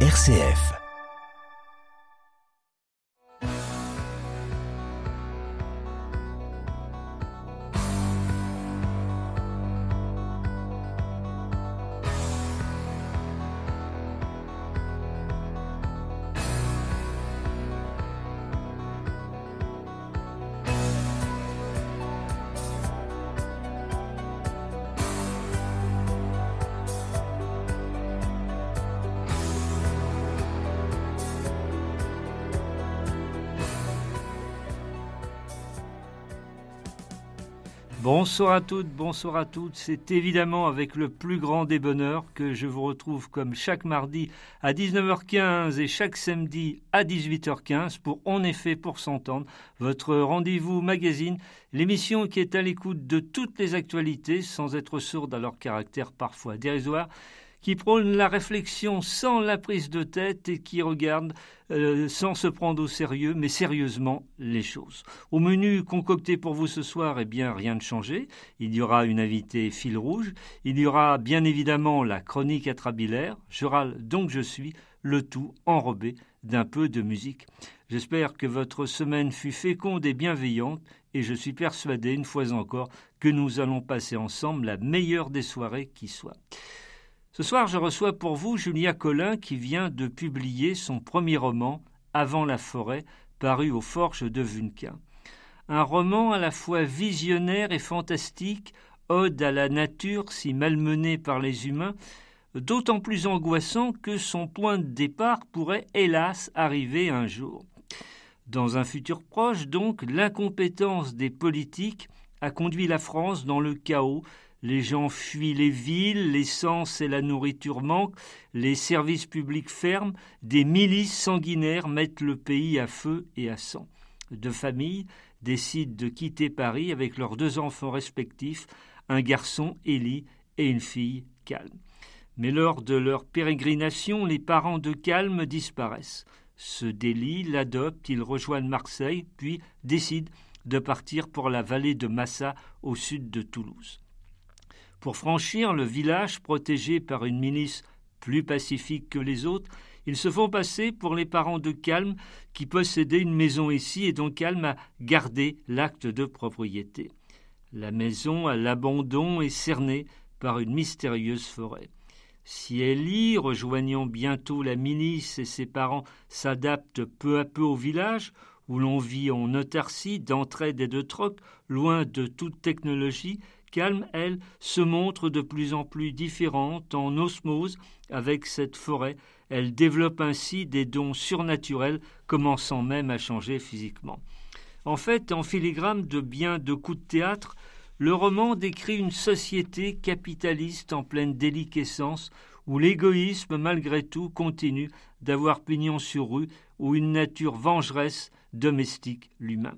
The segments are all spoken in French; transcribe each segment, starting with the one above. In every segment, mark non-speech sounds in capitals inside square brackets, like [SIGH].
RCF. Bonsoir à toutes, bonsoir à toutes. C'est évidemment avec le plus grand des bonheurs que je vous retrouve comme chaque mardi à 19h15 et chaque samedi à 18h15 pour En effet pour s'entendre, votre rendez-vous magazine, l'émission qui est à l'écoute de toutes les actualités sans être sourde à leur caractère parfois dérisoire qui prône la réflexion sans la prise de tête et qui regarde euh, sans se prendre au sérieux, mais sérieusement, les choses. Au menu concocté pour vous ce soir, eh bien, rien de changé. Il y aura une invitée fil rouge. Il y aura bien évidemment la chronique atrabilaire. Je râle donc je suis, le tout enrobé d'un peu de musique. J'espère que votre semaine fut féconde et bienveillante et je suis persuadé, une fois encore, que nous allons passer ensemble la meilleure des soirées qui soit. Ce soir, je reçois pour vous Julia Collin qui vient de publier son premier roman, Avant la forêt, paru aux Forges de Vunquin. Un roman à la fois visionnaire et fantastique, ode à la nature si malmenée par les humains, d'autant plus angoissant que son point de départ pourrait hélas arriver un jour. Dans un futur proche, donc, l'incompétence des politiques a conduit la France dans le chaos les gens fuient les villes, l'essence et la nourriture manquent, les services publics ferment, des milices sanguinaires mettent le pays à feu et à sang. Deux familles décident de quitter Paris avec leurs deux enfants respectifs, un garçon, Élie, et une fille, Calme. Mais lors de leur pérégrination, les parents de Calme disparaissent. Ce délit l'adopte, ils rejoignent Marseille, puis décident de partir pour la vallée de Massa au sud de Toulouse. Pour franchir le village protégé par une milice plus pacifique que les autres, ils se font passer pour les parents de Calme qui possédaient une maison ici et dont Calme a gardé l'acte de propriété. La maison à l'abandon est cernée par une mystérieuse forêt. Si Ellie, rejoignant bientôt la milice et ses parents, s'adapte peu à peu au village, où l'on vit en autarcie, d'entraide et de troc, loin de toute technologie, Calme, elle, se montre de plus en plus différente en osmose avec cette forêt. Elle développe ainsi des dons surnaturels, commençant même à changer physiquement. En fait, en filigrane de bien de coups de théâtre, le roman décrit une société capitaliste en pleine déliquescence, où l'égoïsme, malgré tout, continue d'avoir pignon sur rue, où une nature vengeresse domestique l'humain.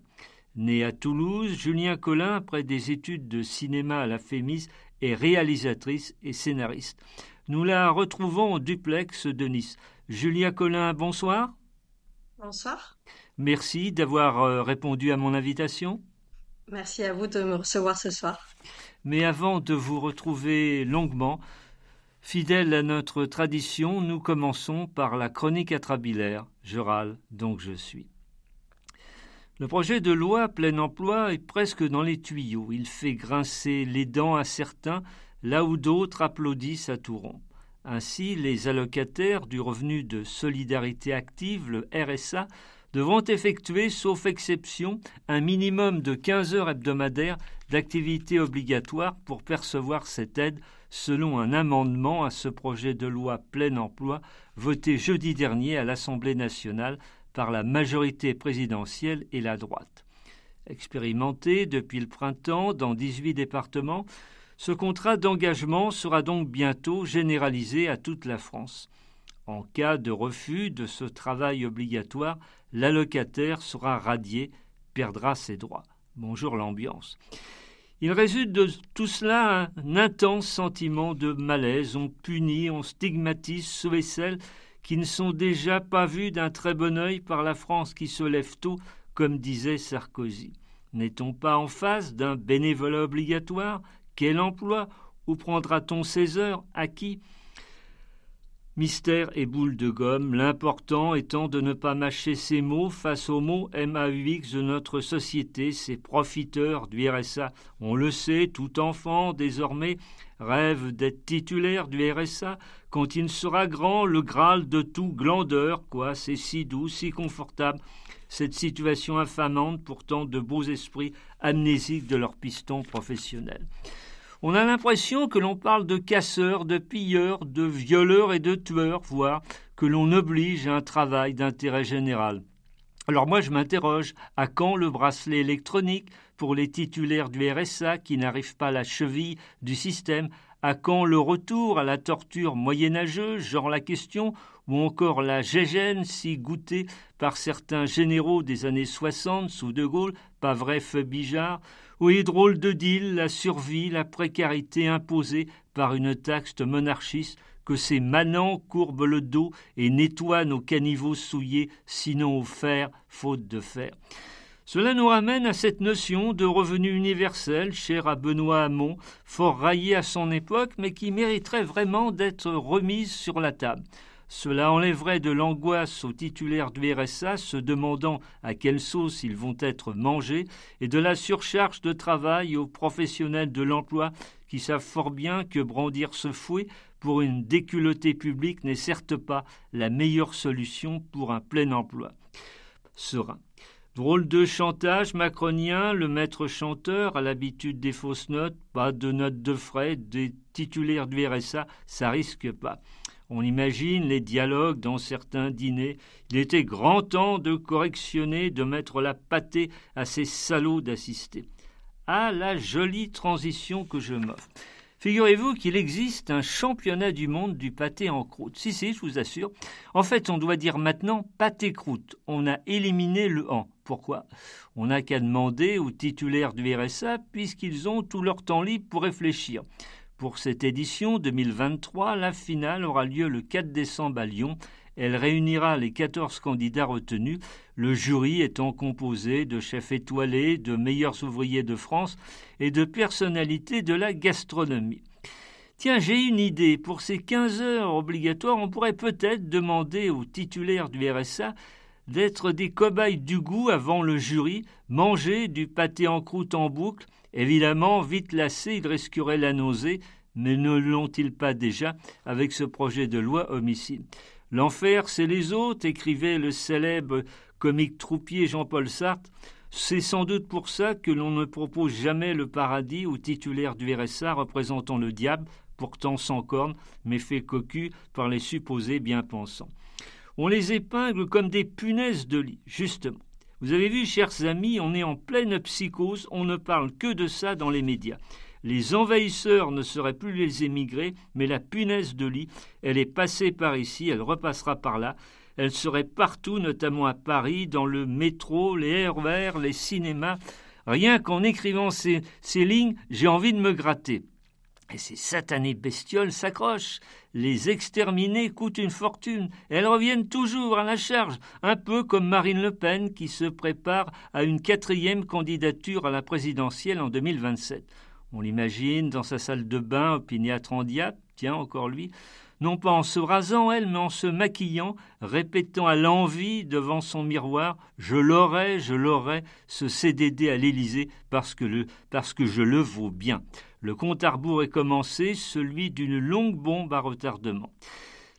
Née à Toulouse, Julien Collin, après des études de cinéma à la Fémis, est réalisatrice et scénariste. Nous la retrouvons au duplex de Nice. Julien Collin, bonsoir. Bonsoir. Merci d'avoir euh, répondu à mon invitation. Merci à vous de me recevoir ce soir. Mais avant de vous retrouver longuement, fidèle à notre tradition, nous commençons par la chronique atrabilaire. Je râle, donc je suis. Le projet de loi plein emploi est presque dans les tuyaux. Il fait grincer les dents à certains, là où d'autres applaudissent à tout rond. Ainsi, les allocataires du revenu de solidarité active, le RSA, devront effectuer, sauf exception, un minimum de 15 heures hebdomadaires d'activité obligatoire pour percevoir cette aide selon un amendement à ce projet de loi plein emploi voté jeudi dernier à l'Assemblée nationale par la majorité présidentielle et la droite. Expérimenté depuis le printemps dans 18 départements, ce contrat d'engagement sera donc bientôt généralisé à toute la France. En cas de refus de ce travail obligatoire, l'allocataire sera radié, perdra ses droits. Bonjour l'ambiance. Il résulte de tout cela un intense sentiment de malaise. On punit, on stigmatise ceux et qui ne sont déjà pas vus d'un très bon œil par la France qui se lève tôt, comme disait Sarkozy. N'est-on pas en face d'un bénévolat obligatoire? Quel emploi? Où prendra-t-on ses heures? À qui? Mystère et boule de gomme, l'important étant de ne pas mâcher ces mots face aux mots MAUX de notre société, ces profiteurs du RSA. On le sait, tout enfant, désormais, rêve d'être titulaire du RSA. Quand il sera grand, le Graal de tout glandeur, quoi, c'est si doux, si confortable. Cette situation infamante, pourtant de beaux esprits amnésiques de leur piston professionnel. On a l'impression que l'on parle de casseurs, de pilleurs, de violeurs et de tueurs, voire que l'on oblige à un travail d'intérêt général. Alors moi je m'interroge, à quand le bracelet électronique pour les titulaires du RSA qui n'arrivent pas à la cheville du système? À quand le retour à la torture moyenâgeuse, genre la question, ou encore la gégène si goûtée par certains généraux des années 60 sous De Gaulle, pas vrai feu Bijard oui, drôle de deal, la survie, la précarité imposée par une taxe monarchiste que ces manants courbent le dos et nettoient nos caniveaux souillés, sinon au fer, faute de fer. Cela nous ramène à cette notion de revenu universel, chère à Benoît Hamon, fort raillé à son époque, mais qui mériterait vraiment d'être remise sur la table. Cela enlèverait de l'angoisse aux titulaires du RSA se demandant à quelle sauce ils vont être mangés et de la surcharge de travail aux professionnels de l'emploi qui savent fort bien que brandir ce fouet pour une déculottée publique n'est certes pas la meilleure solution pour un plein emploi. Serein. Drôle de chantage macronien, le maître chanteur a l'habitude des fausses notes, pas de notes de frais, des titulaires du RSA, ça risque pas. On imagine les dialogues dans certains dîners. Il était grand temps de correctionner, de mettre la pâtée à ces salauds d'assister. Ah, la jolie transition que je m'offre. Figurez-vous qu'il existe un championnat du monde du pâté en croûte. Si, si, je vous assure. En fait, on doit dire maintenant pâté croûte. On a éliminé le en. Pourquoi? On n'a qu'à demander aux titulaires du RSA puisqu'ils ont tout leur temps libre pour réfléchir. Pour cette édition 2023, la finale aura lieu le 4 décembre à Lyon. Elle réunira les 14 candidats retenus, le jury étant composé de chefs étoilés, de meilleurs ouvriers de France et de personnalités de la gastronomie. Tiens, j'ai une idée. Pour ces 15 heures obligatoires, on pourrait peut-être demander aux titulaires du RSA d'être des cobayes du goût avant le jury, manger du pâté en croûte en boucle Évidemment, vite lassés, ils risqueraient la nausée, mais ne l'ont-ils pas déjà avec ce projet de loi homicide? L'enfer, c'est les autres, écrivait le célèbre comique troupier Jean-Paul Sartre. C'est sans doute pour ça que l'on ne propose jamais le paradis aux titulaires du RSA représentant le diable, pourtant sans cornes, mais fait cocu par les supposés bien-pensants. On les épingle comme des punaises de lit, justement. Vous avez vu, chers amis, on est en pleine psychose, on ne parle que de ça dans les médias. Les envahisseurs ne seraient plus les émigrés, mais la punaise de lit, elle est passée par ici, elle repassera par là, elle serait partout, notamment à Paris, dans le métro, les RER, les cinémas. Rien qu'en écrivant ces, ces lignes, j'ai envie de me gratter. Et ces satanées bestioles s'accrochent. Les exterminer coûte une fortune. elles reviennent toujours à la charge, un peu comme Marine Le Pen qui se prépare à une quatrième candidature à la présidentielle en 2027. On l'imagine dans sa salle de bain, opiniâtre en diable, tiens, encore lui, non pas en se rasant, elle, mais en se maquillant, répétant à l'envie devant son miroir Je l'aurai, je l'aurai, ce CDD à l'Élysée, parce que, parce que je le vaux bien. Le compte à rebours est commencé, celui d'une longue bombe à retardement.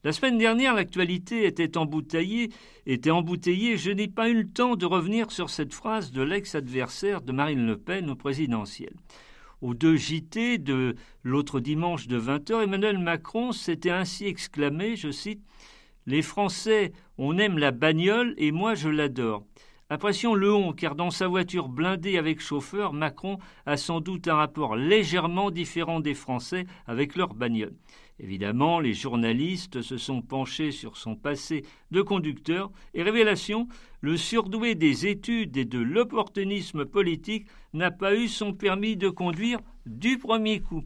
La semaine dernière, l'actualité était embouteillée, était embouteillée. Je n'ai pas eu le temps de revenir sur cette phrase de l'ex-adversaire de Marine Le Pen au présidentiel. Au 2 JT de l'autre dimanche de 20h, Emmanuel Macron s'était ainsi exclamé, je cite, Les Français, on aime la bagnole et moi je l'adore. Impression le on, car dans sa voiture blindée avec chauffeur, Macron a sans doute un rapport légèrement différent des Français avec leur bagnole. Évidemment, les journalistes se sont penchés sur son passé de conducteur et révélation, le surdoué des études et de l'opportunisme politique n'a pas eu son permis de conduire du premier coup.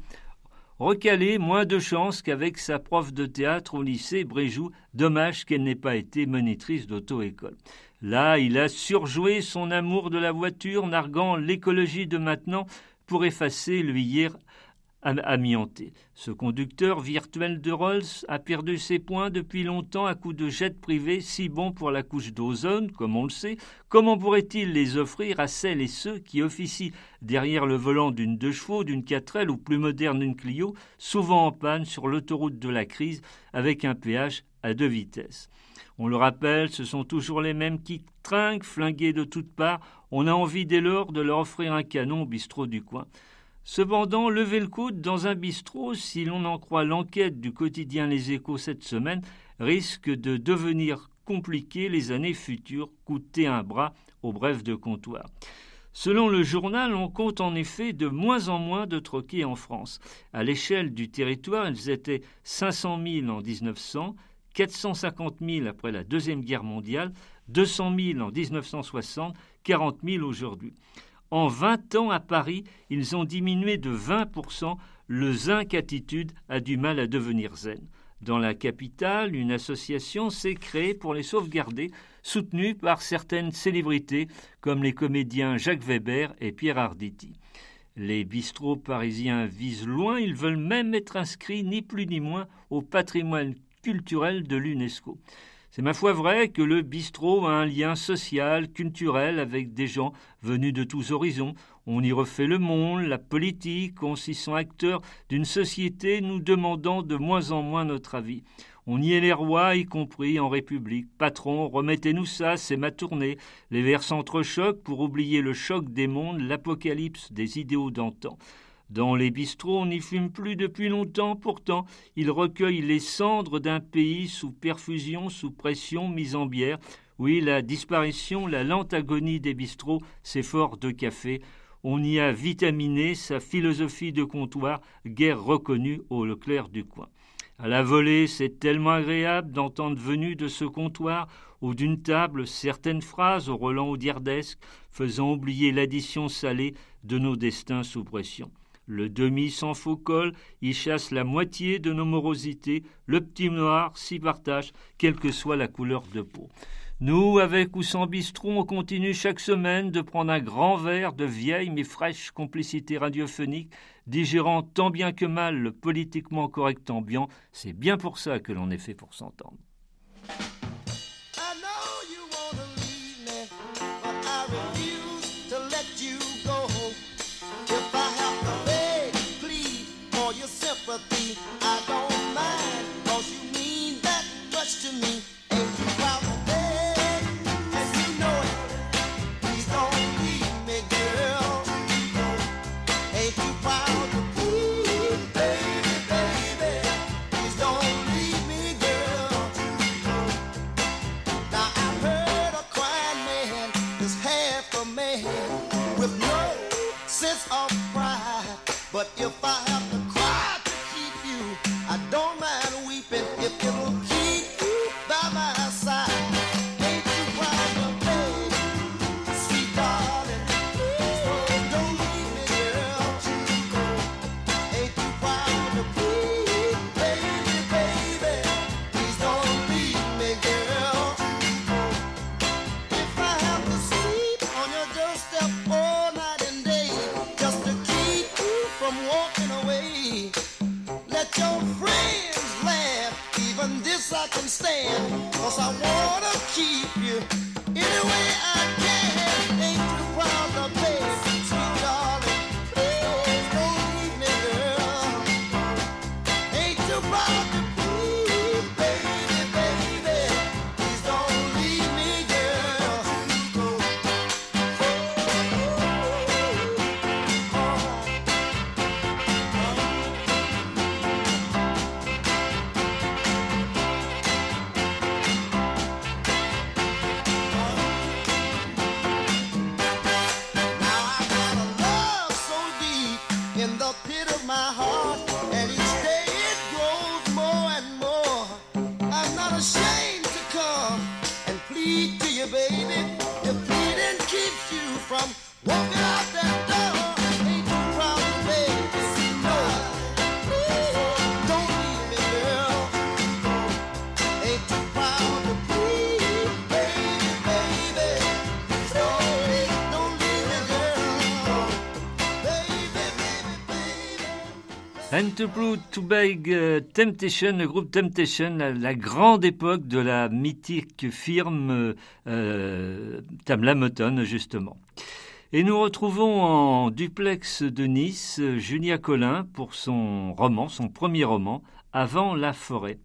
Recalé, moins de chance qu'avec sa prof de théâtre au lycée Bréjou, dommage qu'elle n'ait pas été monitrice d'auto-école. Là, il a surjoué son amour de la voiture, narguant l'écologie de maintenant pour effacer le hier amianté. Ce conducteur virtuel de Rolls a perdu ses points depuis longtemps à coup de jets privés si bons pour la couche d'ozone, comme on le sait. Comment pourrait-il les offrir à celles et ceux qui officient derrière le volant d'une deux chevaux, d'une 4L ou plus moderne d'une Clio, souvent en panne sur l'autoroute de la crise avec un péage à deux vitesses? On le rappelle, ce sont toujours les mêmes qui trinquent, flingués de toutes parts. On a envie dès lors de leur offrir un canon au bistrot du coin. Cependant, lever le coude dans un bistrot, si l'on en croit l'enquête du quotidien Les Échos cette semaine, risque de devenir compliqué les années futures, coûter un bras au bref de comptoir. Selon le journal, on compte en effet de moins en moins de troquets en France. À l'échelle du territoire, ils étaient 500 000 en 1900, 450 000 après la Deuxième Guerre mondiale, 200 000 en 1960, 40 000 aujourd'hui. En 20 ans à Paris, ils ont diminué de 20%. Le zinc attitude a du mal à devenir zen. Dans la capitale, une association s'est créée pour les sauvegarder, soutenue par certaines célébrités comme les comédiens Jacques Weber et Pierre Arditi. Les bistrots parisiens visent loin, ils veulent même être inscrits ni plus ni moins au patrimoine culturel de l'UNESCO. C'est ma foi vrai que le bistrot a un lien social, culturel avec des gens venus de tous horizons. On y refait le monde, la politique, on s'y sent acteur d'une société nous demandant de moins en moins notre avis. On y est les rois, y compris en République. Patron, remettez-nous ça, c'est ma tournée. Les vers s'entrechoquent pour oublier le choc des mondes, l'apocalypse des idéaux d'antan. Dans les bistrots, on n'y fume plus depuis longtemps, pourtant, ils recueillent les cendres d'un pays sous perfusion, sous pression, mise en bière. Oui, la disparition, la lente agonie des bistrots, c'est fort de café. On y a vitaminé sa philosophie de comptoir, guère reconnue au Leclerc du coin. À la volée, c'est tellement agréable d'entendre venu de ce comptoir ou d'une table certaines phrases au Roland ou d'Irdesque, faisant oublier l'addition salée de nos destins sous pression. Le demi sans faux col y chasse la moitié de nos morosités. Le petit noir s'y partage, quelle que soit la couleur de peau. Nous, avec ou sans bistrot, on continue chaque semaine de prendre un grand verre de vieille mais fraîche complicité radiophonique, digérant tant bien que mal le politiquement correct ambiant. C'est bien pour ça que l'on est fait pour s'entendre. with no sense of pride. But if I have And to Blue, to Big euh, Temptation, le groupe Temptation, la, grande époque de la mythique firme euh, Tamla Moton, justement. Et nous retrouvons en duplex de Nice Julia Collin pour son roman, son premier roman, Avant la forêt.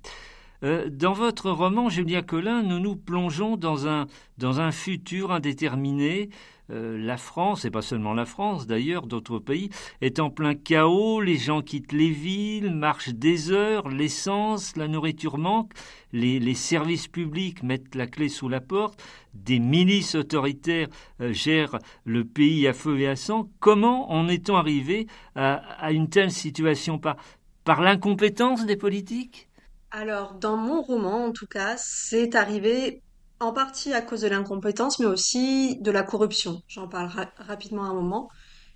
Euh, dans votre roman, Julia Collin, nous nous plongeons dans un, dans un futur indéterminé euh, la France, et pas seulement la France d'ailleurs, d'autres pays, est en plein chaos, les gens quittent les villes, marchent des heures, l'essence, la nourriture manque, les, services publics mettent la clé sous la porte, des milices autoritaires euh, gèrent le pays à feu et à sang. Comment en est-on arrivé à, une telle situation? Par, par l'incompétence des politiques? Alors, dans mon roman, en tout cas, c'est arrivé en partie à cause de l'incompétence, mais aussi de la corruption. J'en parle rapidement à un moment.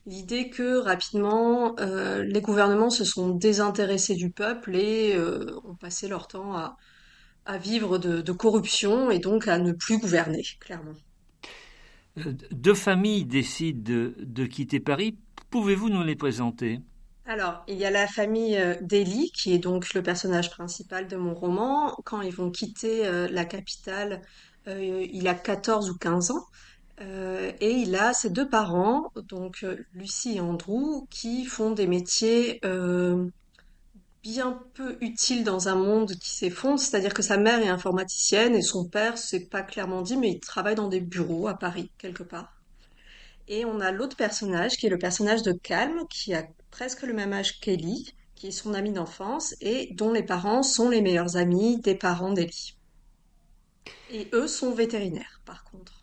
L'idée que rapidement euh, les gouvernements se sont désintéressés du peuple et euh, ont passé leur temps à, vivre de, corruption et donc à ne plus gouverner, clairement. Euh, deux familles décident de, de quitter Paris. Pouvez-vous nous les présenter? Alors, il y a la famille d'Elie, qui est donc le personnage principal de mon roman. Quand ils vont quitter la capitale euh, il a 14 ou 15 ans. Euh, et il a ses deux parents, donc euh, Lucie et Andrew, qui font des métiers bien peu utiles dans un monde qui s'effondre. C'est-à-dire que sa mère est informaticienne et son père, c'est pas clairement dit, mais il travaille dans des bureaux à Paris, quelque part. Et on a l'autre personnage, qui est le personnage de Calme, qui a presque le même âge qu'Ellie, qui est son amie d'enfance et dont les parents sont les meilleurs amis des parents d'Ellie. Et eux sont vétérinaires, par contre.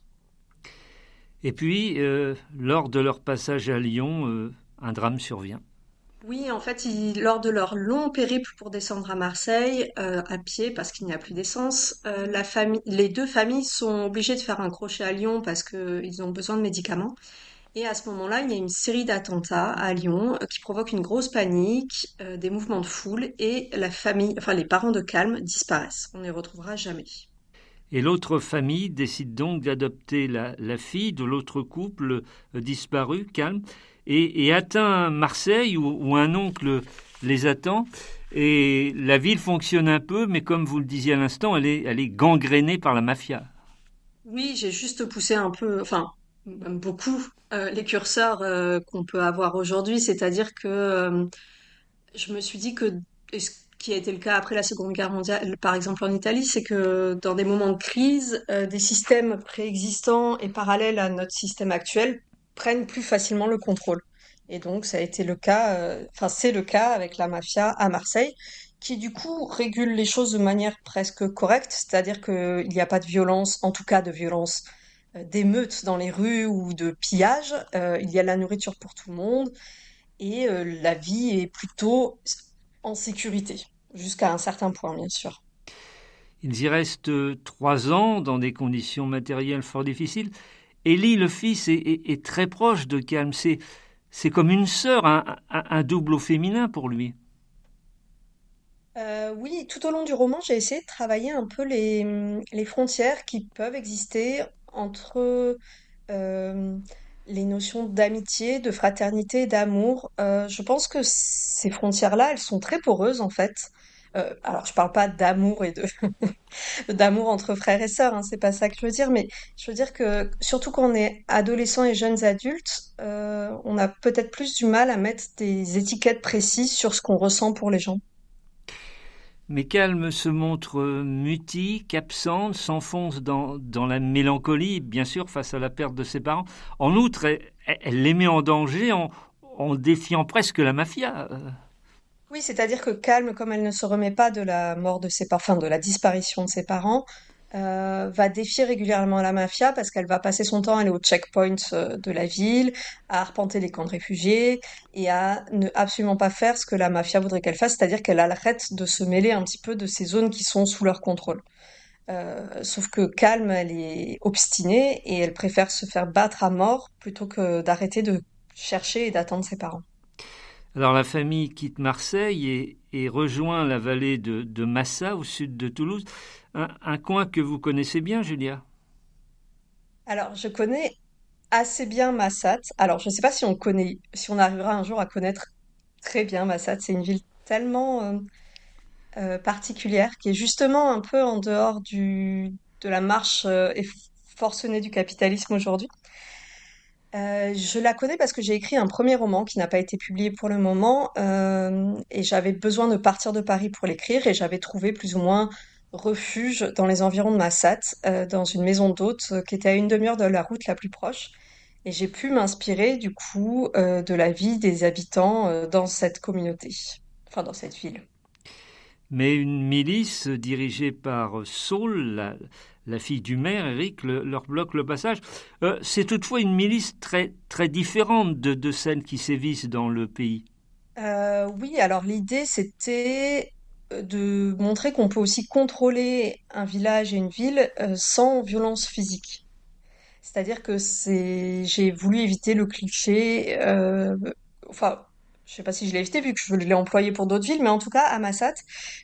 Et puis, euh, lors de leur passage à Lyon, euh, un drame survient. Oui, en fait, lors de leur long périple pour descendre à Marseille, euh, à pied, parce qu'il n'y a plus d'essence, la famille, les deux familles sont obligées de faire un crochet à Lyon parce qu'ils ont besoin de médicaments. Et à ce moment-là, il y a une série d'attentats à Lyon qui provoquent une grosse panique, des mouvements de foule, et la famille, enfin les parents de Calme disparaissent. On ne les retrouvera jamais. Et l'autre famille décide donc d'adopter la, fille de l'autre couple euh, disparu, calme, et, atteint Marseille où, un oncle les attend. Et la ville fonctionne un peu, mais comme vous le disiez à l'instant, elle est, elle gangrénée par la mafia. Oui, j'ai juste poussé un peu, enfin, beaucoup, euh, les curseurs euh, qu'on peut avoir aujourd'hui. C'est-à-dire que je me suis dit que qui a été le cas après la Seconde Guerre mondiale, par exemple en Italie, c'est que dans des moments de crise, euh, des systèmes préexistants et parallèles à notre système actuel prennent plus facilement le contrôle. Et donc ça a été le cas, euh, enfin c'est le cas avec la mafia à Marseille, qui du coup régule les choses de manière presque correcte, c'est-à-dire qu'il n'y a pas de violence, en tout cas de violence euh, d'émeutes dans les rues ou de pillage, il y a la nourriture pour tout le monde et la vie est plutôt en sécurité, jusqu'à un certain point, bien sûr. Ils y restent trois ans dans des conditions matérielles fort difficiles. Ellie, le fils, est, très proche de Calme. C'est comme une sœur, un, double au féminin pour lui. Euh, oui, tout au long du roman, j'ai essayé de travailler un peu les, les frontières qui peuvent exister entre euh, les notions d'amitié, de fraternité, d'amour. Euh, je pense que ces frontières-là, elles sont très poreuses en fait. Euh, alors, je parle pas d'amour et de [LAUGHS] d'amour entre frères et sœurs, hein, c'est pas ça que je veux dire, mais je veux dire que surtout quand on est adolescent et jeunes adultes, euh, on a peut-être plus du mal à mettre des étiquettes précises sur ce qu'on ressent pour les gens. Mais Calme se montre mutique, absente, s'enfonce dans, dans, la mélancolie, bien sûr, face à la perte de ses parents. En outre, elle, les met en danger en, en défiant presque la mafia. Oui, c'est-à-dire que Calme, comme elle ne se remet pas de la mort de ses parents, de la disparition de ses parents, euh, va défier régulièrement la mafia parce qu'elle va passer son temps à aller au checkpoint euh, de la ville, à arpenter les camps de réfugiés et à ne absolument pas faire ce que la mafia voudrait qu'elle fasse, c'est-à-dire qu'elle arrête de se mêler un petit peu de ces zones qui sont sous leur contrôle. Euh, sauf que Calme, elle est obstinée et elle préfère se faire battre à mort plutôt que d'arrêter de chercher et d'attendre ses parents. Alors la famille quitte Marseille et, rejoint la vallée de, Massa au sud de Toulouse, un, coin que vous connaissez bien, Julia? Alors je connais assez bien Massat. Alors je ne sais pas si on connaît, si on arrivera un jour à connaître Très bien, Massat, c'est une ville tellement euh, euh, particulière qui est justement un peu en dehors de la marche euh, forcenée du capitalisme aujourd'hui. Euh, je la connais parce que j'ai écrit un premier roman qui n'a pas été publié pour le moment euh, et j'avais besoin de partir de Paris pour l'écrire et j'avais trouvé plus ou moins refuge dans les environs de Massat, euh, dans une maison d'hôte qui était à une demi-heure de la route la plus proche. Et j'ai pu m'inspirer du coup de la vie des habitants dans cette communauté, enfin dans cette ville. Mais une milice dirigée par Saul, la, fille du maire, Eric, le- leur bloque le passage. Euh, c'est toutefois une milice très, très différente de, de celles qui sévissent dans le pays. Euh, oui, alors l'idée c'était euh, de montrer qu'on peut aussi contrôler un village et une ville sans violence physique. C'est-à-dire que c'est, j'ai voulu éviter le cliché, enfin, je sais pas si je l'ai évité vu que je l'ai employé pour d'autres villes, mais en tout cas à Massat,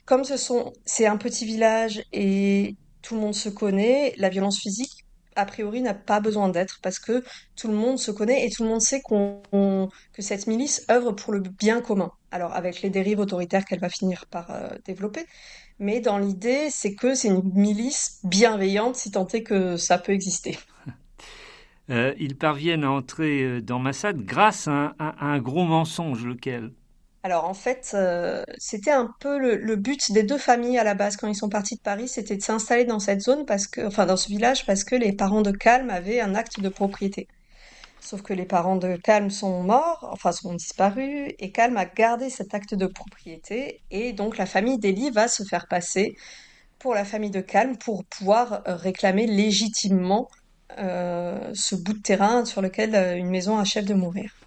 comme ce sont, c'est un petit village et tout le monde se connaît, la violence physique, a priori, n'a pas besoin d'être parce que tout le monde se connaît et tout le monde sait que cette milice œuvre pour le bien commun. Alors, avec les dérives autoritaires qu'elle va finir par euh, développer, mais dans l'idée, c'est que c'est une milice bienveillante, si tant est que ça peut exister. [LAUGHS] Euh, ils parviennent à entrer euh, dans Massad grâce à un gros mensonge, lequel? Alors en fait, euh, c'était un peu le, but des deux familles à la base quand ils sont partis de Paris, c'était de s'installer dans cette zone parce que, enfin dans ce village parce que les parents de Calme avaient un acte de propriété. Sauf que les parents de Calme sont morts, enfin sont disparus, et Calme a gardé cet acte de propriété, et donc la famille d'Élie va se faire passer pour la famille de Calme pour pouvoir euh, réclamer légitimement euh, ce bout de terrain sur lequel une maison achève de mourir.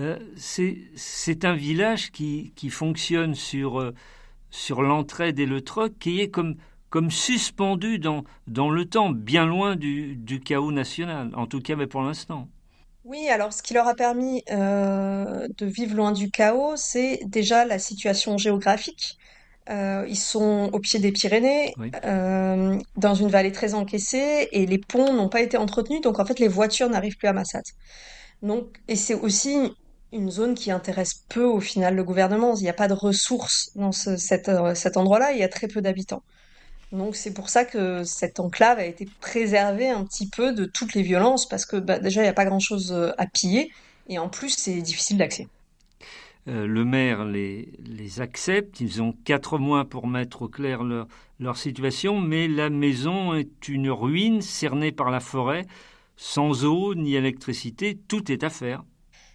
Euh, c'est, un village qui, qui fonctionne sur, euh, sur l'entraide et le troc, qui est comme, comme suspendu dans, dans le temps, bien loin du, du chaos national, en tout cas mais pour l'instant. Oui, alors ce qui leur a permis euh, de vivre loin du chaos, c'est déjà la situation géographique. Euh, ils sont au pied des Pyrénées, Oui. euh, dans une vallée très encaissée, et les ponts n'ont pas été entretenus, donc en fait les voitures n'arrivent plus à Massat. Donc, et c'est aussi une zone qui intéresse peu au final le gouvernement. Il n'y a pas de ressources dans euh, cet endroit-là, il y a très peu d'habitants. Donc c'est pour ça que cette enclave a été préservée un petit peu de toutes les violences, parce que bah, déjà il n'y a pas grand-chose euh, à piller, et en plus c'est difficile d'accès. Euh, le maire les, accepte, ils ont quatre mois pour mettre au clair leur situation, mais la maison est une ruine cernée par la forêt, sans eau ni électricité, tout est à faire.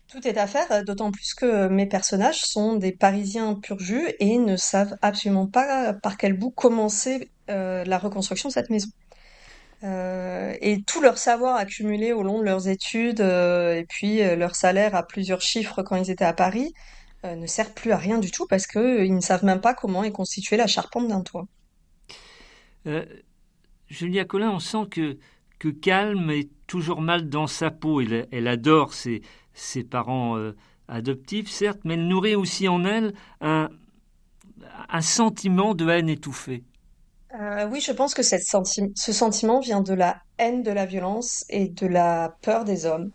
Tout est à faire, euh, d'autant plus que mes personnages sont des Parisiens pur jus et ne savent absolument pas par quel bout commencer euh, la reconstruction de cette maison. Euh, et tout leur savoir accumulé au long de leurs études et puis leur salaire à plusieurs chiffres quand ils étaient à Paris ne sert plus à rien du tout parce que euh, ils ne savent même pas comment est constituée la charpente d'un toit. Julia Collin, on sent que, que Calme est toujours mal dans sa peau. Elle, elle adore ses, ses parents euh, adoptifs, certes, mais elle nourrit aussi en elle un, un sentiment de haine étouffée. Euh, oui, je pense que cette senti- ce sentiment vient de la haine de la violence et de la peur des hommes.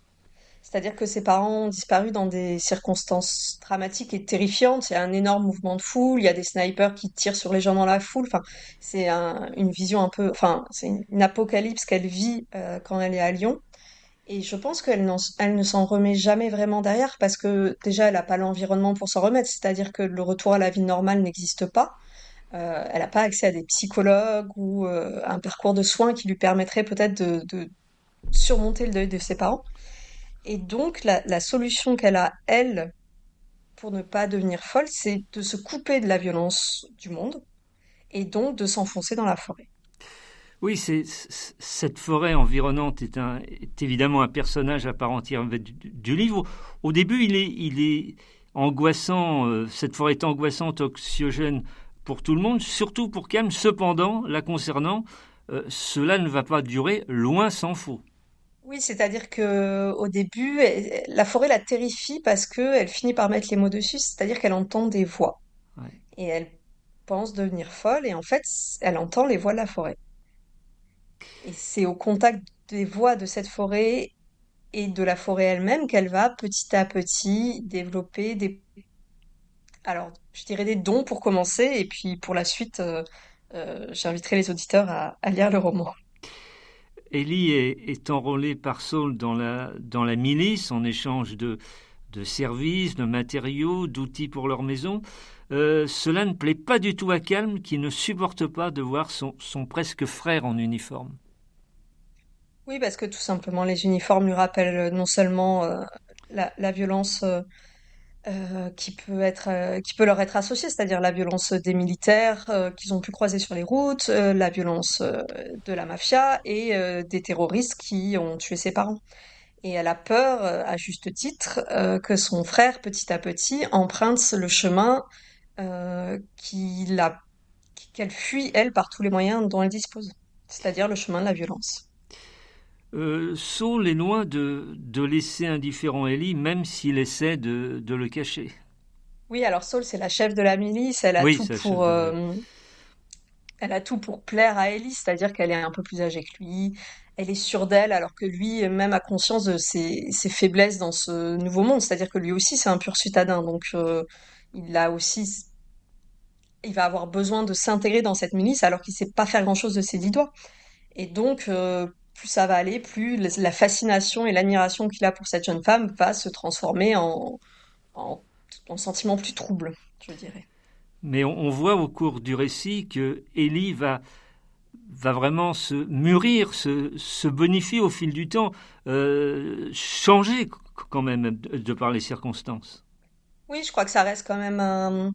C'est-à-dire que ses parents ont disparu dans des circonstances dramatiques et terrifiantes. Il y a un énorme mouvement de foule, il y a des snipers qui tirent sur les gens dans la foule. Enfin, c'est un- une vision un peu, enfin, c'est une, une apocalypse qu'elle vit euh, quand elle est à Lyon. Et je pense qu'elle ne s'en remet jamais vraiment derrière parce que déjà, elle n'a pas l'environnement pour s'en remettre. C'est-à-dire que le retour à la vie normale n'existe pas. Euh, elle n'a pas accès à des psychologues ou euh, un parcours de soins qui lui permettrait peut-être de, surmonter le deuil de ses parents. Et donc, la solution qu'elle a, elle, pour ne pas devenir folle, c'est de se couper de la violence du monde et donc de s'enfoncer dans la forêt. Oui, c'est, cette forêt environnante est, un, est évidemment un personnage à part entière du, du livre. Au début, il est, il est angoissant, euh, cette forêt est angoissante, anxiogène pour tout le monde, surtout pour Calme. Cependant, la concernant, euh, cela ne va pas durer, loin s'en faut. Oui, c'est-à-dire que au début, la forêt la terrifie parce que elle finit par mettre les mots dessus, c'est-à-dire qu'elle entend des voix Ouais. et elle pense devenir folle et en fait, elle entend les voix de la forêt. Et c'est au contact des voix de cette forêt et de la forêt elle-même qu'elle va petit à petit développer des alors, je dirais des dons pour commencer, et puis pour la suite, euh, euh, j'inviterai les auditeurs à, à lire le roman. Ellie est, enrôlée par Saul dans la, dans la milice en échange de, de services, de matériaux, d'outils pour leur maison. Euh, cela ne plaît pas du tout à Calme qui ne supporte pas de voir son, presque frère en uniforme. Oui, parce que tout simplement, les uniformes lui rappellent non seulement euh, la, violence euh, euh, qui peut euh, qui peut leur être associée, c'est-à-dire la violence des militaires euh, qu'ils ont pu croiser sur les routes, la violence de la mafia et des terroristes qui ont tué ses parents. Et elle a peur, à juste titre, que son frère, petit à petit, emprunte le chemin qu'il a, qu'elle fuit, elle, par tous les moyens dont elle dispose, c'est-à-dire le chemin de la violence. Euh, Saul est loin de, de laisser indifférent Ellie, même s'il essaie de, de, le cacher. Oui, alors Saul, c'est la chef de la milice, elle a tout pour... Euh, elle a tout pour plaire à Ellie, c'est-à-dire qu'elle est un peu plus âgée que lui, elle est sûre d'elle, alors que lui, même a conscience de ses, ses faiblesses dans ce nouveau monde, c'est-à-dire que lui aussi, c'est un pur citadin, donc euh, il a aussi... Il va avoir besoin de s'intégrer dans cette milice alors qu'il sait pas faire grand-chose de ses dix doigts. Et donc, euh, plus ça va aller, plus la fascination et l'admiration qu'il a pour cette jeune femme va se transformer en, en, en sentiment plus trouble, je dirais. Mais on, on, voit au cours du récit que Ellie va, va vraiment se mûrir, se, se bonifier au fil du temps, euh, changer quand même de, de, par les circonstances. Oui, je crois que ça reste quand même un,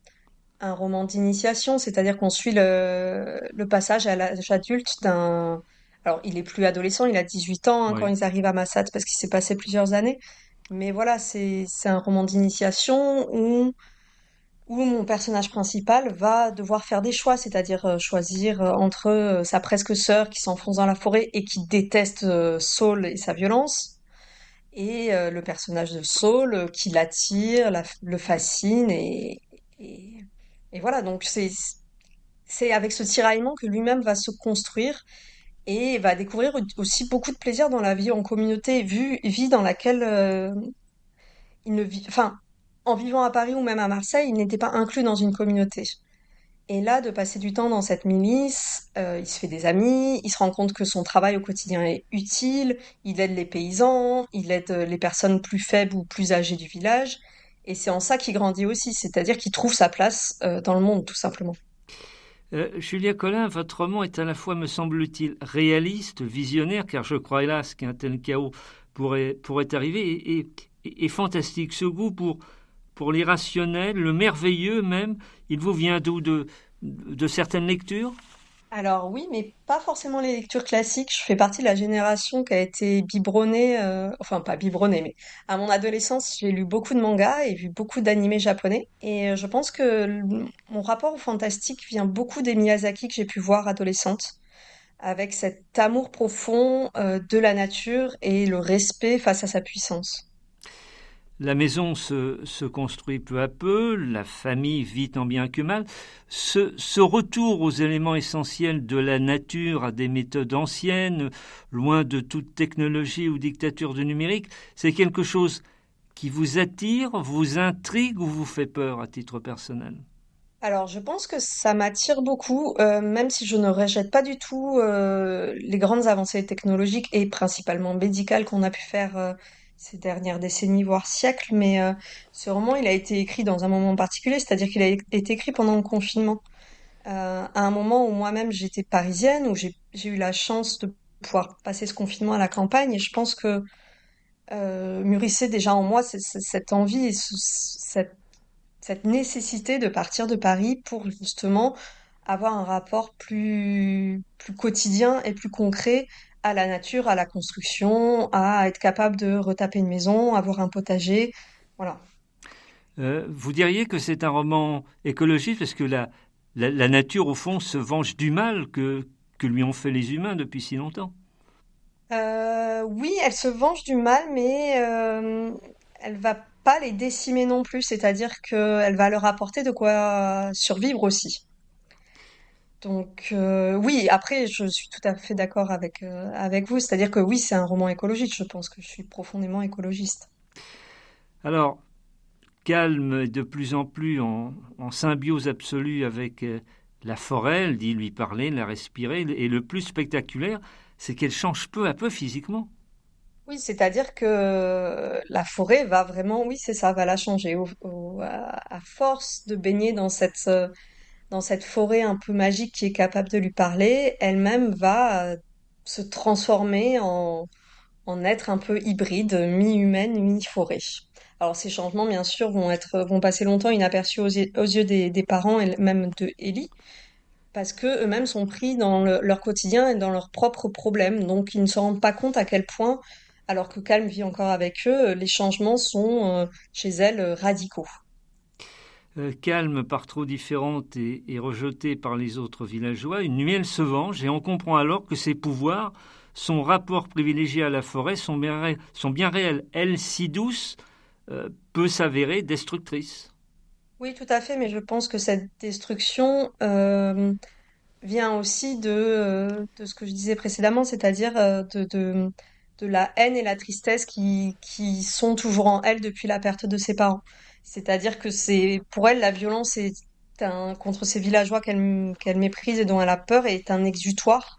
un roman d'initiation, c'est-à-dire qu'on suit le, le passage à l'âge adulte d'un alors, il est plus adolescent, il a 18 ans hein, oui. quand ils arrivent à Massad parce qu'il s'est passé plusieurs années. Mais voilà, c'est c'est un roman d'initiation où où mon personnage principal va devoir faire des choix, c'est-à-dire euh, choisir euh, entre euh, sa presque sœur qui s'enfonce dans la forêt et qui déteste Saul et sa violence, et le personnage de Saul qui l'attire, la, le fascine et, voilà. Donc c'est avec ce tiraillement que lui-même va se construire et va découvrir aussi beaucoup de plaisir dans la vie en communauté, vie dans laquelle il ne vit, enfin, en vivant à Paris ou même à Marseille, il n'était pas inclus dans une communauté. Et là, de passer du temps dans cette milice, euh, il se fait des amis, il se rend compte que son travail au quotidien est utile, il aide les paysans, il aide les personnes plus faibles ou plus âgées du village, et c'est en ça qu'il grandit aussi, c'est-à-dire qu'il trouve sa place euh, dans le monde, tout simplement. Euh, Julia Collin, votre roman est à la fois, me semble-t-il, réaliste, visionnaire, car je crois hélas qu'un tel chaos pourrait, pourrait arriver, et, et, et, fantastique. Ce goût pour, pour l'irrationnel, le merveilleux même, il vous vient d'où de, certaines lectures? Alors oui, mais pas forcément les lectures classiques. Je fais partie de la génération qui a été biberonnée, euh, enfin pas biberonnée, mais à mon adolescence, j'ai lu beaucoup de mangas et vu beaucoup d'animés japonais. Et euh, je pense que mon rapport au fantastique vient beaucoup des Miyazaki que j'ai pu voir adolescente, avec cet amour profond euh, de la nature et le respect face à sa puissance. La maison se, construit peu à peu, la famille vit tant bien que mal. Ce, ce, retour aux éléments essentiels de la nature, à des méthodes anciennes, loin de toute technologie ou dictature du numérique, c'est quelque chose qui vous attire, vous intrigue ou vous fait peur à titre personnel? Alors, je pense que ça m'attire beaucoup, euh, même si je ne rejette pas du tout euh, les grandes avancées technologiques et principalement médicales qu'on a pu faire euh, ces dernières décennies, voire siècles, mais euh, ce roman, il a été écrit dans un moment particulier, c'est-à-dire qu'il a été écrit pendant le confinement, euh, à un moment où moi-même j'étais parisienne, où j'ai eu la chance de pouvoir passer ce confinement à la campagne, et je pense que euh, mûrissait déjà en moi cette, envie et ce, cette, cette nécessité de partir de Paris pour justement avoir un rapport plus, plus quotidien et plus concret à la nature, à la construction, à être capable de retaper une maison, avoir un potager. Voilà. Euh, vous diriez que c'est un roman écologiste parce que la, la, la, nature, au fond, se venge du mal que, que lui ont fait les humains depuis si longtemps. Euh, oui, elle se venge du mal, mais euh, elle va pas les décimer non plus, c'est-à-dire qu'elle va leur apporter de quoi survivre aussi. Donc euh, oui, après je suis tout à fait d'accord avec euh, avec vous, c'est-à-dire que oui, c'est un roman écologique, je pense que je suis profondément écologiste. Alors, calme de plus en plus en, symbiose absolue avec euh, la forêt, elle dit lui parler, la respirer, et le plus spectaculaire, c'est qu'elle change peu à peu physiquement. Oui, c'est-à-dire que la forêt va vraiment, oui, c'est ça, va la changer. à, force de baigner dans cette, dans cette forêt un peu magique qui est capable de lui parler, elle-même va euh, se transformer en, en être un peu hybride, mi-humaine, mi-forêt. Alors ces changements, bien sûr, vont être, vont passer longtemps inaperçus aux, yeux des, parents et même de Ellie, parce que eux-mêmes sont pris dans leur quotidien et dans leurs propres problèmes, donc ils ne se rendent pas compte à quel point, alors que Calme vit encore avec eux, les changements sont euh, chez elle euh, radicaux. Euh, Calme, par trop différente et, rejetée par les autres villageois, une nuit elle se venge et on comprend alors que ses pouvoirs, son rapport privilégié à la forêt sont bien, réels. Elle, si douce, peut s'avérer destructrice. Oui, tout à fait, mais je pense que cette destruction euh, vient aussi de, euh, ce que je disais précédemment, c'est-à-dire euh, de la haine et la tristesse qui, qui sont toujours en elle depuis la perte de ses parents. C'est-à-dire que c'est pour elle la violence est un, contre ces villageois qu'elle méprise et dont elle a peur est un exutoire.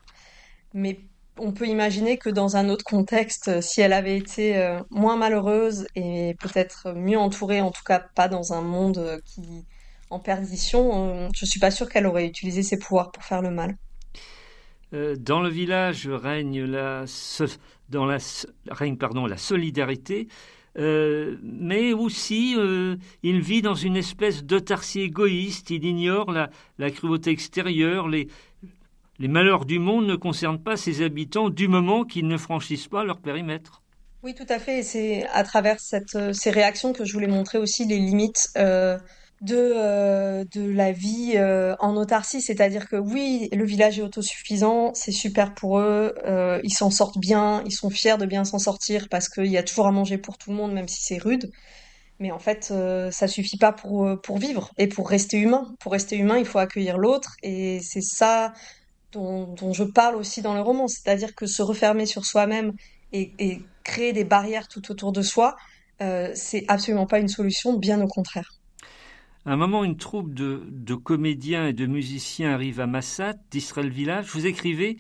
Mais on peut imaginer que dans un autre contexte, si elle avait été euh, moins malheureuse et peut-être mieux entourée, en tout cas pas dans un monde euh, qui en perdition, je suis pas sûre qu'elle aurait utilisé ses pouvoirs pour faire le mal. Euh, dans le village règne la, dans la, règne, pardon, la solidarité, mais aussi il vit dans une espèce d'autarcie égoïste, il ignore la, la cruauté extérieure, les, les malheurs du monde ne concernent pas ses habitants du moment qu'ils ne franchissent pas leur périmètre. Oui, tout à fait. Et c'est à travers cette, euh, ces réactions que je voulais montrer aussi les limites euh, de, euh, de la vie en autarcie. C'est-à-dire que oui, le village est autosuffisant, c'est super pour eux, ils s'en sortent bien, ils sont fiers de bien s'en sortir parce qu'il y a toujours à manger pour tout le monde, même si c'est rude. Mais en fait, ça suffit pas pour, pour vivre et pour rester humain. Pour rester humain, il faut accueillir l'autre et c'est ça dont, je parle aussi dans le roman, c'est-à-dire que se refermer sur soi-même et, créer des barrières tout autour de soi, euh, c'est absolument pas une solution, bien au contraire. À un moment, une troupe de, comédiens et de musiciens arrive à Massat, d'Israël Village. Vous écrivez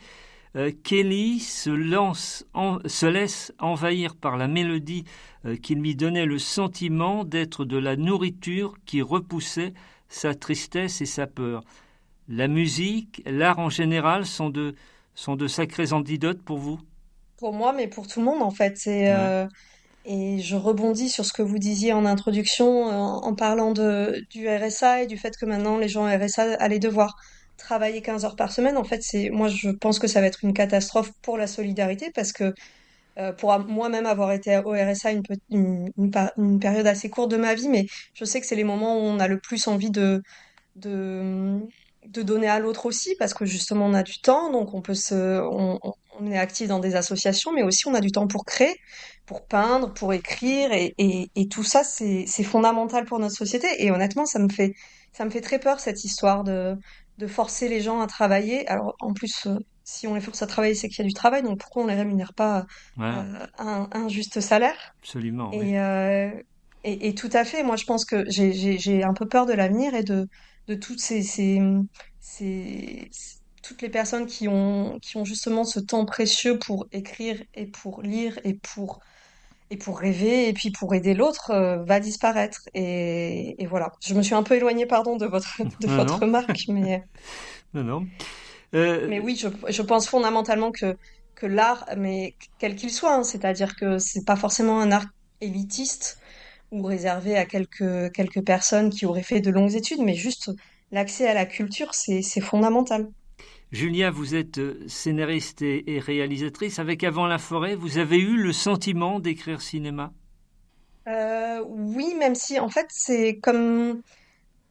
euh, Kelly se, lance se laisse envahir par la mélodie euh, qui lui donnait le sentiment d'être de la nourriture qui repoussait sa tristesse et sa peur la musique, l'art en général sont de, sont de sacrés antidotes pour vous? Pour moi, mais pour tout le monde en fait. C'est, euh, et je rebondis sur ce que vous disiez en introduction euh, en, parlant de, du RSA et du fait que maintenant les gens RSA allaient devoir travailler 15 heures par semaine. En fait, c'est, moi je pense que ça va être une catastrophe pour la solidarité parce que euh, pour moi-même avoir été au RSA une, une, une, période assez courte de ma vie, mais je sais que c'est les moments où on a le plus envie de, de, de donner à l'autre aussi parce que justement on a du temps donc on peut se on, est actif dans des associations mais aussi on a du temps pour créer pour peindre pour écrire et, et, tout ça c'est fondamental pour notre société. Et honnêtement ça me fait ça me fait très peur cette histoire de de forcer les gens à travailler. Alors en plus euh, si on les force à travailler c'est qu'il y a du travail donc pourquoi on les rémunère pas euh, un, juste salaire? Absolument euh, et, et, tout à fait. Moi je pense que j'ai j'ai un peu peur de l'avenir et de de toutes ces, ces, toutes les personnes qui ont, qui ont justement ce temps précieux pour écrire et pour lire et pour, et pour rêver et puis pour aider l'autre euh, va disparaître. Et, et, voilà. Je me suis un peu éloignée, pardon, de votre, [LAUGHS] de votre remarque, mais. [LAUGHS] Non, non. Euh, mais oui, je, je, pense fondamentalement que, que l'art, mais quel qu'il soit, hein, c'est-à-dire que c'est pas forcément un art élitiste, ou réservé à quelques, quelques personnes qui auraient fait de longues études, mais juste l'accès à la culture, c'est fondamental. Julia, vous êtes euh, scénariste et, réalisatrice. Avec Avant la forêt, vous avez eu le sentiment d'écrire cinéma? Euh, Oui, même si en fait c'est comme...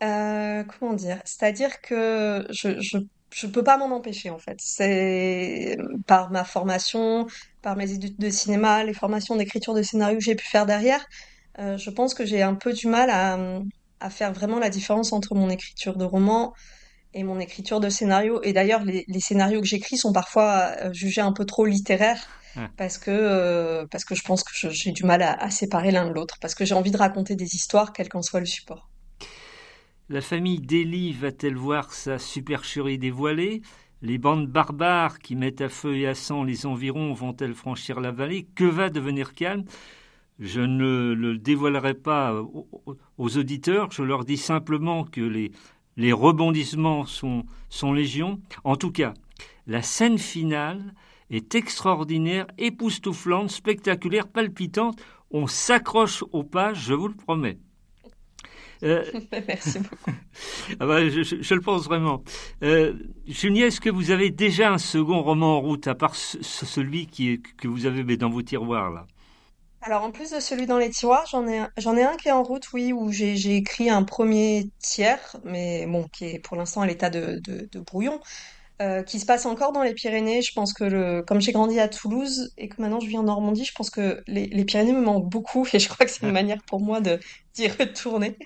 Euh, comment dire? C'est-à-dire que je, je, je peux pas m'en empêcher en fait. C'est par ma formation, par mes études de cinéma, les formations d'écriture de scénario que j'ai pu faire derrière, euh, je pense que j'ai un peu du mal à, faire vraiment la différence entre mon écriture de roman et mon écriture de scénario. Et d'ailleurs, les, scénarios que j'écris sont parfois euh, jugés un peu trop littéraires. parce que parce que je pense que j'ai du mal à, à séparer l'un de l'autre, parce que j'ai envie de raconter des histoires, quel qu'en soit le support. La famille d'Élie va-t-elle voir sa supercherie dévoilée? Les bandes barbares qui mettent à feu et à sang les environs vont-elles franchir la vallée? Que va devenir calme Je ne le dévoilerai pas aux auditeurs, je leur dis simplement que les, les rebondissements sont, sont légions. En tout cas, la scène finale est extraordinaire, époustouflante, spectaculaire, palpitante. On s'accroche aux pages, je vous le promets. [LAUGHS] Euh, Merci beaucoup. [LAUGHS] ah bah, je, je, le pense vraiment. Euh, Julie, est-ce que vous avez déjà un second roman en route, à part celui qui est, que vous avez dans vos tiroirs là? Alors en plus de celui dans les tiroirs, j'en ai un, j'en ai un qui est en route, oui, où j'ai, j'ai écrit un premier tiers, mais bon, qui est pour l'instant à l'état de, de, de brouillon. Euh, qui se passe encore dans les Pyrénées. Je pense que le, comme j'ai grandi à Toulouse et que maintenant je vis en Normandie, je pense que les, les Pyrénées me manquent beaucoup [LAUGHS] et je crois que c'est une manière pour moi de d'y retourner.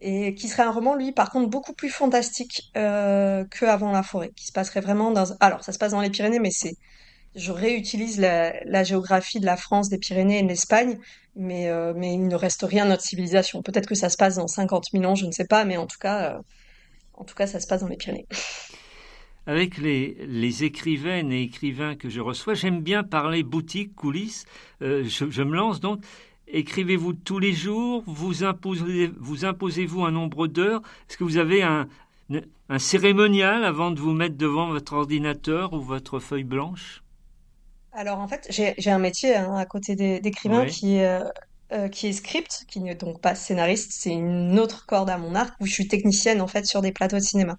Et qui serait un roman, lui, par contre, beaucoup plus fantastique euh, que Avant la forêt, qui se passerait vraiment dans. Alors, ça se passe dans les Pyrénées, mais c'est je réutilise la, géographie de la France, des Pyrénées et de l'Espagne, mais, euh, il ne reste rien à notre civilisation. Peut-être que ça se passe dans 50 000 ans, je ne sais pas, mais en tout cas, euh, ça se passe dans les Pyrénées. [LAUGHS] Avec les, écrivaines et écrivains que je reçois, j'aime bien parler boutique, coulisses. Euh, je, me lance donc. Écrivez-vous tous les jours? Vous imposez-vous un nombre d'heures? Est-ce que vous avez un, un cérémonial avant de vous mettre devant votre ordinateur ou votre feuille blanche? Alors en fait, j'ai un métier hein, à côté d'écrivain qui, euh, euh, qui est script, qui n'est donc pas scénariste. C'est une autre corde à mon arc où je suis technicienne en fait sur des plateaux de cinéma.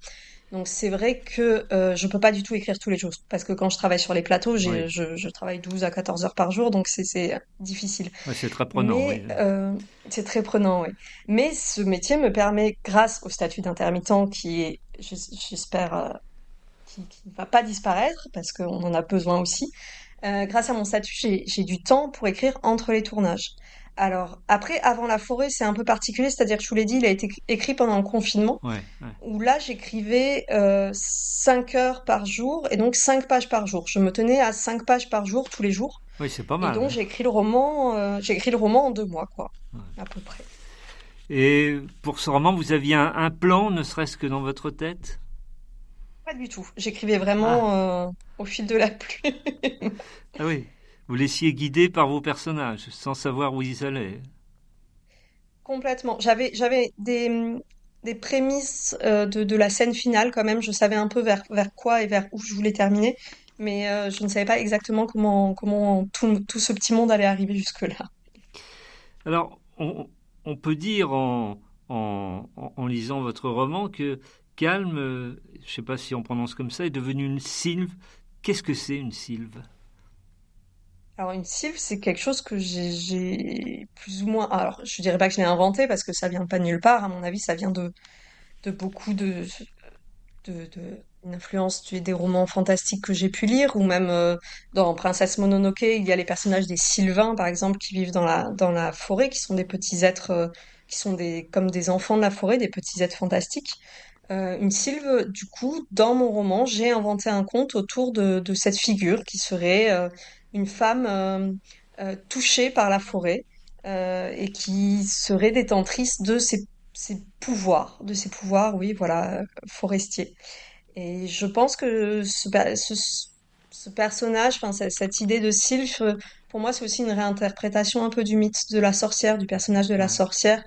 Donc c'est vrai que euh, je peux pas du tout écrire tous les jours parce que quand je travaille sur les plateaux, je, je, travaille 12 à 14 heures par jour, donc c'est difficile. c'est très prenant. oui. euh, c'est très prenant, oui. Mais ce métier me permet, grâce au statut d'intermittent qui est, j'espère, euh, qui, ne va pas disparaître parce qu'on en a besoin aussi. Euh, grâce à mon statut, j'ai du temps pour écrire entre les tournages. Alors, après, avant la forêt, c'est un peu particulier, c'est-à-dire que je vous l'ai dit, il a été écrit pendant le confinement, où là, j'écrivais euh, 5 heures par jour, et donc 5 pages par jour. Je me tenais à 5 pages par jour, tous les jours. Oui, c'est pas mal. Et donc, j'ai écrit le roman, euh, j'ai écrit le roman en deux mois, quoi, à peu près. Et pour ce roman, vous aviez un, un plan, ne serait-ce que dans votre tête? Pas du tout. J'écrivais vraiment ah. euh, au fil de la pluie. [LAUGHS] ah oui vous laissiez guider par vos personnages, sans savoir où ils allaient. Complètement. J'avais, j'avais des, des prémices euh, de, de, la scène finale quand même. Je savais un peu vers, vers quoi et vers où je voulais terminer, mais euh, je ne savais pas exactement comment, comment tout, tout ce petit monde allait arriver jusque-là. Alors, on, on, peut dire en, en, en, lisant votre roman que Calme, euh, je ne sais pas si on prononce comme ça, est devenu une sylve. Qu'est-ce que c'est une sylve? Alors une sylve, c'est quelque chose que j'ai plus ou moins. Alors je dirais pas que je l'ai inventé parce que ça vient pas de nulle part. À mon avis, ça vient de de beaucoup de de, des romans fantastiques que j'ai pu lire ou même euh, dans Princesse Mononoke, il y a les personnages des sylvains par exemple qui vivent dans la dans la forêt, qui sont des petits êtres euh, qui sont des comme des enfants de la forêt, des petits êtres fantastiques. Euh, une sylve, du coup, dans mon roman, j'ai inventé un conte autour de, de cette figure qui serait une femme euh, euh, touchée par la forêt euh, et qui serait détentrice de ses, pouvoirs, de ses pouvoirs, oui, voilà, forestiers. Et je pense que ce, ce, personnage, enfin cette idée de sylph, pour moi, c'est aussi une réinterprétation un peu du mythe de la sorcière, du personnage de la sorcière,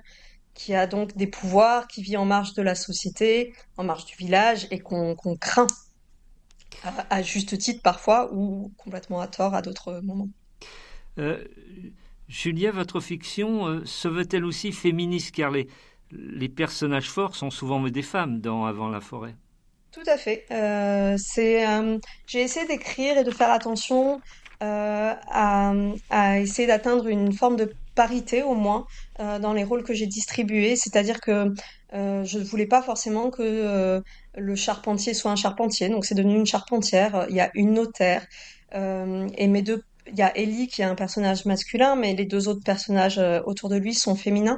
qui a donc des pouvoirs, qui vit en marge de la société, en marge du village, et qu'on craint à, juste titre parfois ou complètement à tort à d'autres moments. Euh, Julia, votre fiction euh, se veut-elle aussi féministe? Car les, les personnages forts sont souvent des femmes dans Avant la forêt Tout à fait. Euh, j'ai essayé d'écrire et de faire attention à, à, essayer d'atteindre une forme de parité au moins dans les rôles que j'ai distribués, c'est-à-dire que je ne voulais pas forcément que le charpentier soit un charpentier, donc c'est devenu une charpentière. Il y a une notaire euh, et mes deux, il y a Ellie qui est un personnage masculin, mais les deux autres personnages euh, autour de lui sont féminins.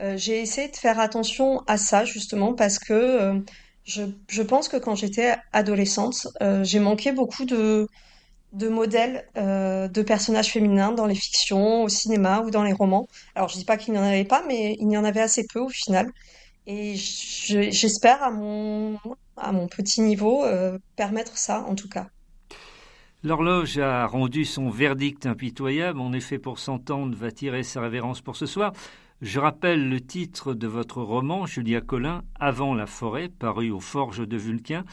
Euh, j'ai essayé de faire attention à ça justement parce que euh, je, je, pense que quand j'étais adolescente, euh, j'ai manqué beaucoup de de modèles euh, de personnages féminins dans les fictions, au cinéma ou dans les romans. Alors je dis pas qu'il n'y en avait pas, mais il y en avait assez peu au final. Et j'espère à mon, à mon petit niveau euh, permettre ça en tout cas. L'horloge a rendu son verdict impitoyable. En effet, pour s'entendre, va tirer sa révérence pour ce soir. Je rappelle le titre de votre roman, Julia Collin, Avant la forêt, paru aux Forges de Vulcain.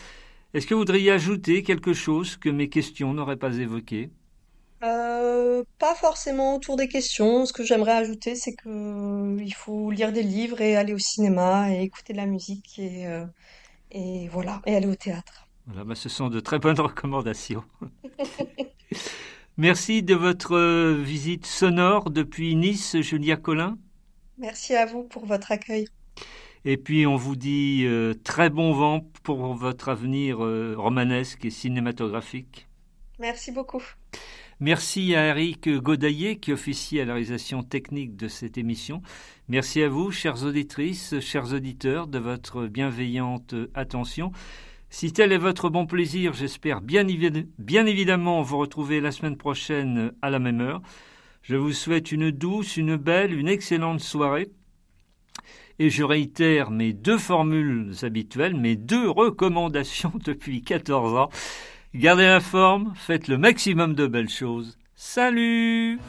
Est-ce que vous voudriez ajouter quelque chose que mes questions n'auraient pas évoqué? Euh, Pas forcément autour des questions. Ce que j'aimerais ajouter, c'est que euh, il faut lire des livres et aller au cinéma et écouter de la musique et, euh, et voilà, et aller au théâtre. Voilà, bah, ce sont de très bonnes [LAUGHS] recommandations. [LAUGHS] Merci de votre visite sonore depuis Nice, Julia Collin. Merci à vous pour votre accueil. Et puis on vous dit euh, très bon vent pour votre avenir euh, romanesque et cinématographique. Merci beaucoup. Merci à Eric Godaillé qui officie à la réalisation technique de cette émission. Merci à vous, chères auditrices, chers auditeurs, de votre bienveillante attention. Si tel est votre bon plaisir, j'espère bien, bien évidemment vous retrouver la semaine prochaine à la même heure. Je vous souhaite une douce, une belle, une excellente soirée et je réitère mes deux formules habituelles, mes deux recommandations [LAUGHS] depuis 14 ans. Gardez la forme, faites le maximum de belles choses. Salut